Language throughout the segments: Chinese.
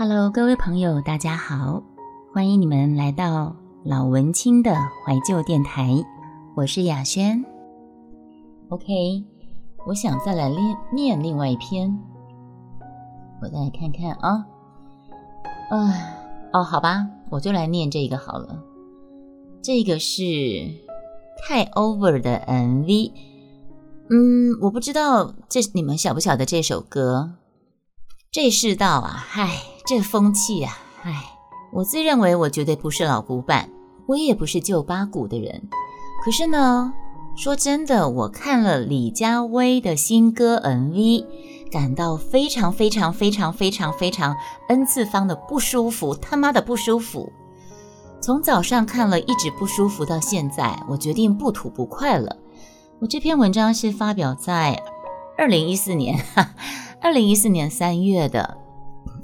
Hello，各位朋友，大家好，欢迎你们来到老文青的怀旧电台，我是雅轩。OK，我想再来念念另外一篇，我再来看看啊，啊，哦，好吧，我就来念这个好了。这个是太 over 的 MV，嗯，我不知道这你们晓不晓得这首歌？这世道啊，唉，这风气啊，唉，我自认为我绝对不是老古板，我也不是旧八股的人。可是呢，说真的，我看了李佳薇的新歌 MV，感到非常非常非常非常非常 n 次方的不舒服，他妈的不舒服。从早上看了一直不舒服到现在，我决定不吐不快了。我这篇文章是发表在二零一四年，二零一四年三月的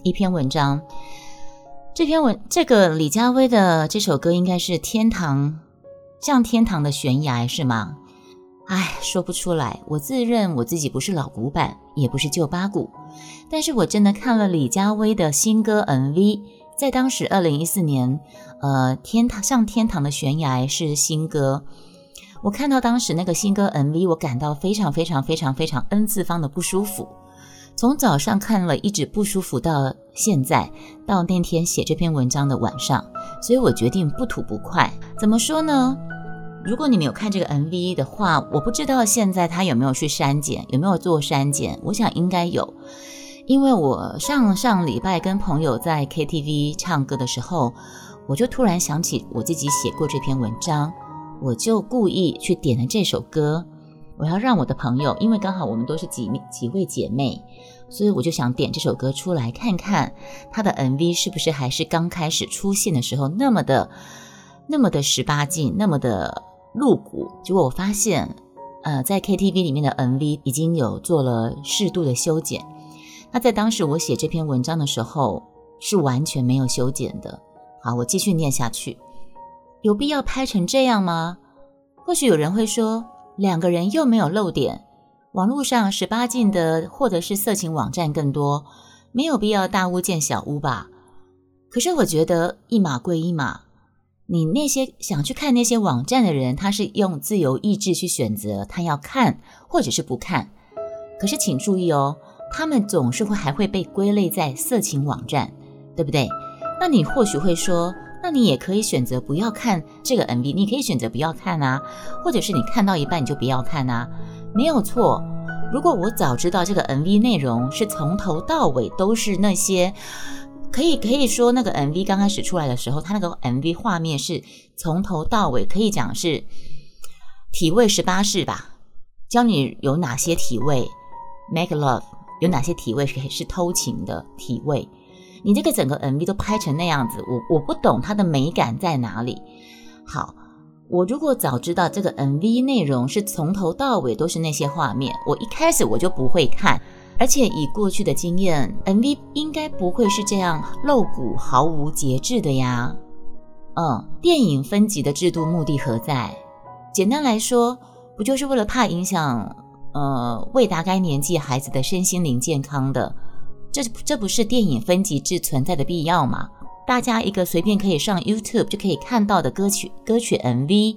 一篇文章。这篇文，这个李佳薇的这首歌应该是《天堂像天堂的悬崖》是吗？哎，说不出来。我自认我自己不是老古板，也不是旧八股，但是我真的看了李佳薇的新歌 MV。在当时，二零一四年，呃，天堂上天堂的悬崖是新歌。我看到当时那个新歌 MV，我感到非常非常非常非常 N 次方的不舒服。从早上看了一直不舒服到现在，到那天写这篇文章的晚上，所以我决定不吐不快。怎么说呢？如果你没有看这个 MV 的话，我不知道现在他有没有去删减，有没有做删减？我想应该有。因为我上上礼拜跟朋友在 KTV 唱歌的时候，我就突然想起我自己写过这篇文章，我就故意去点了这首歌。我要让我的朋友，因为刚好我们都是几几位姐妹，所以我就想点这首歌出来看看他的 MV 是不是还是刚开始出现的时候那么的那么的十八禁，那么的露骨。结果我发现，呃，在 KTV 里面的 MV 已经有做了适度的修剪。那在当时我写这篇文章的时候是完全没有修剪的。好，我继续念下去。有必要拍成这样吗？或许有人会说，两个人又没有漏点，网络上十八禁的或者是色情网站更多，没有必要大屋建小屋吧？可是我觉得一码归一码，你那些想去看那些网站的人，他是用自由意志去选择他要看或者是不看。可是请注意哦。他们总是会还会被归类在色情网站，对不对？那你或许会说，那你也可以选择不要看这个 MV，你可以选择不要看啊，或者是你看到一半你就不要看啊，没有错。如果我早知道这个 MV 内容是从头到尾都是那些，可以可以说那个 MV 刚开始出来的时候，它那个 MV 画面是从头到尾可以讲是体位十八式吧，教你有哪些体位，make love。有哪些体位是是偷情的体位？你这个整个 MV 都拍成那样子，我我不懂它的美感在哪里。好，我如果早知道这个 MV 内容是从头到尾都是那些画面，我一开始我就不会看。而且以过去的经验，MV 应该不会是这样露骨、毫无节制的呀。嗯，电影分级的制度目的何在？简单来说，不就是为了怕影响？呃，未达该年纪孩子的身心灵健康的，这这不是电影分级制存在的必要吗？大家一个随便可以上 YouTube 就可以看到的歌曲歌曲 MV，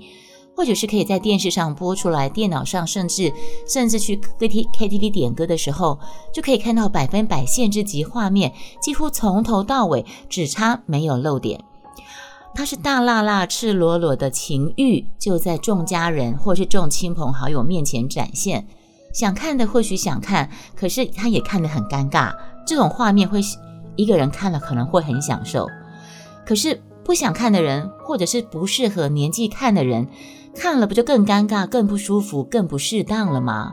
或者是可以在电视上播出来，电脑上甚至甚至去 K T K T V 点歌的时候，就可以看到百分百限制级画面，几乎从头到尾只差没有漏点。它是大辣辣、赤裸裸的情欲，就在众家人或是众亲朋好友面前展现。想看的或许想看，可是他也看得很尴尬。这种画面会一个人看了可能会很享受，可是不想看的人，或者是不适合年纪看的人，看了不就更尴尬、更不舒服、更不适当了吗？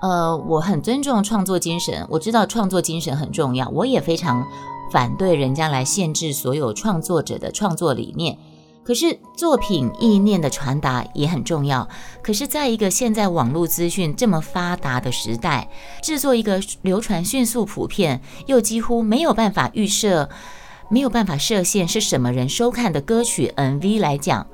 呃，我很尊重创作精神，我知道创作精神很重要，我也非常反对人家来限制所有创作者的创作理念。可是作品意念的传达也很重要。可是，在一个现在网络资讯这么发达的时代，制作一个流传迅速、普遍又几乎没有办法预设、没有办法设限是什么人收看的歌曲 MV 来讲，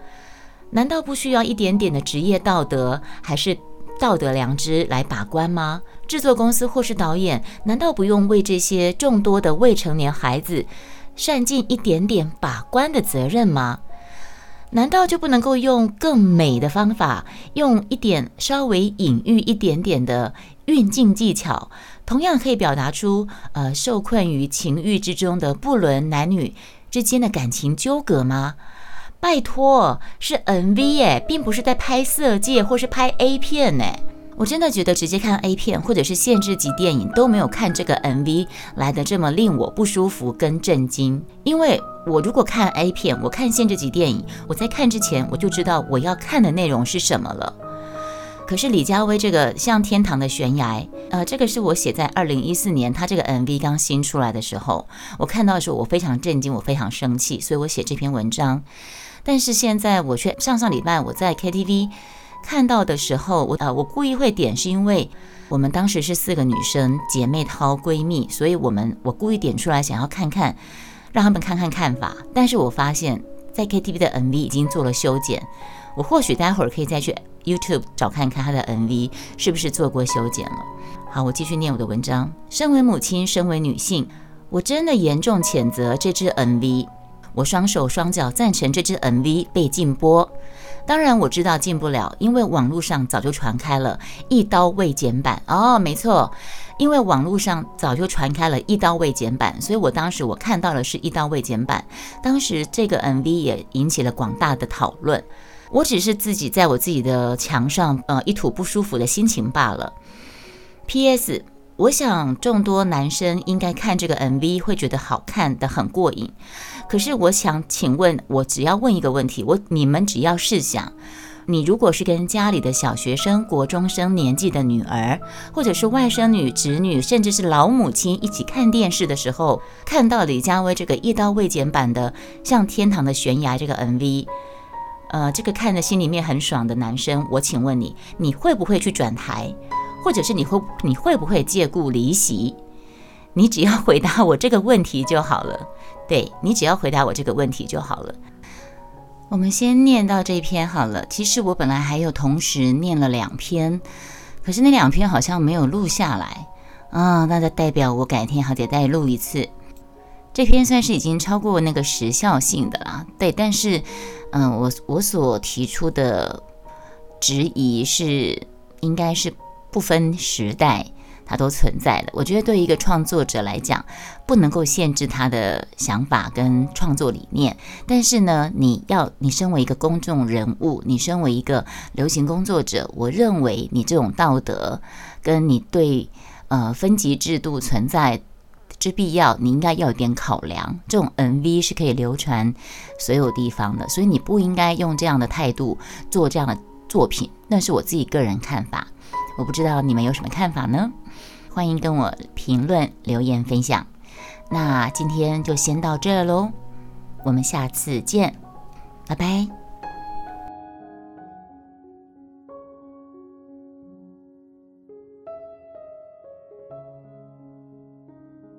难道不需要一点点的职业道德还是道德良知来把关吗？制作公司或是导演，难道不用为这些众多的未成年孩子善尽一点点把关的责任吗？难道就不能够用更美的方法，用一点稍微隐喻一点点的运镜技巧，同样可以表达出呃受困于情欲之中的不伦男女之间的感情纠葛吗？拜托，是 N V 哎，并不是在拍色戒或是拍 A 片呢。我真的觉得直接看 A 片或者是限制级电影都没有看这个 MV 来的这么令我不舒服跟震惊。因为我如果看 A 片，我看限制级电影，我在看之前我就知道我要看的内容是什么了。可是李佳薇这个像天堂的悬崖，呃，这个是我写在二零一四年，他这个 MV 刚新出来的时候，我看到的时候我非常震惊，我非常生气，所以我写这篇文章。但是现在我却上上礼拜我在 KTV 看到的时候，我呃我故意会点，是因为我们当时是四个女生姐妹淘闺蜜，所以我们我故意点出来想要看看，让他们看看看法。但是我发现，在 KTV 的 MV 已经做了修剪，我或许待会儿可以再去 YouTube 找看看他的 MV 是不是做过修剪了。好，我继续念我的文章。身为母亲，身为女性，我真的严重谴责这支 MV。我双手双脚赞成这支 MV 被禁播，当然我知道进不了，因为网络上早就传开了一刀未剪版哦，没错，因为网络上早就传开了一刀未剪版，所以我当时我看到的是一刀未剪版，当时这个 MV 也引起了广大的讨论，我只是自己在我自己的墙上呃一吐不舒服的心情罢了。P.S. 我想众多男生应该看这个 MV 会觉得好看的很过瘾。可是我想请问，我只要问一个问题，我你们只要试想，你如果是跟家里的小学生、国中生年纪的女儿，或者是外甥女、侄女，甚至是老母亲一起看电视的时候，看到李佳薇这个一刀未剪版的《像天堂的悬崖》这个 MV，呃，这个看着心里面很爽的男生，我请问你，你会不会去转台，或者是你会你会不会借故离席？你只要回答我这个问题就好了。对你只要回答我这个问题就好了。我们先念到这篇好了。其实我本来还有同时念了两篇，可是那两篇好像没有录下来啊。那就代表我改天还得再录一次。这篇算是已经超过那个时效性的啦。对，但是嗯，我我所提出的质疑是，应该是不分时代。它都存在的。我觉得对一个创作者来讲，不能够限制他的想法跟创作理念。但是呢，你要你身为一个公众人物，你身为一个流行工作者，我认为你这种道德跟你对呃分级制度存在之必要，你应该要有点考量。这种 MV 是可以流传所有地方的，所以你不应该用这样的态度做这样的作品。那是我自己个人看法。我不知道你们有什么看法呢？欢迎跟我评论、留言、分享。那今天就先到这喽，我们下次见，拜拜。